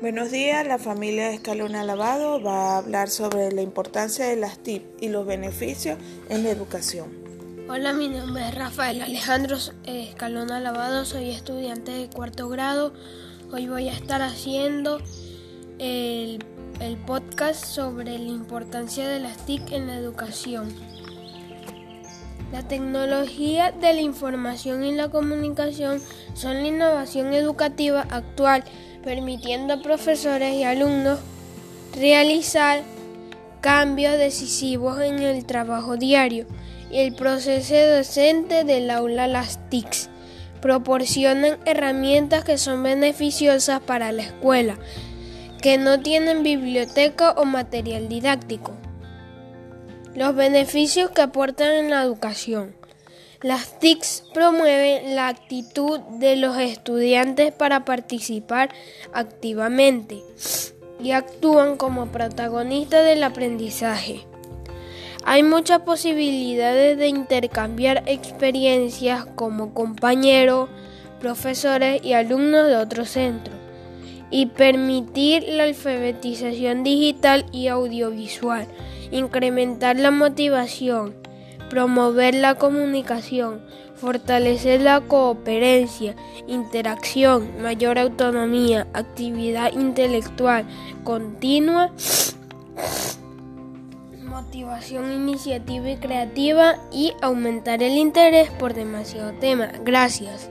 Buenos días, la familia Escalona Lavado va a hablar sobre la importancia de las TIP y los beneficios en la educación. Hola, mi nombre es Rafael Alejandro Escalona Lavado, soy estudiante de cuarto grado. Hoy voy a estar haciendo el, el podcast sobre la importancia de las TIC en la educación. La tecnología de la información y la comunicación son la innovación educativa actual permitiendo a profesores y alumnos realizar cambios decisivos en el trabajo diario y el proceso docente del aula las TICs. Proporcionan herramientas que son beneficiosas para la escuela, que no tienen biblioteca o material didáctico. Los beneficios que aportan en la educación. Las TICs promueven la actitud de los estudiantes para participar activamente y actúan como protagonistas del aprendizaje. Hay muchas posibilidades de intercambiar experiencias como compañeros, profesores y alumnos de otros centros y permitir la alfabetización digital y audiovisual, incrementar la motivación, promover la comunicación, fortalecer la cooperancia, interacción, mayor autonomía, actividad intelectual continua, motivación iniciativa y creativa y aumentar el interés por demasiado tema. Gracias.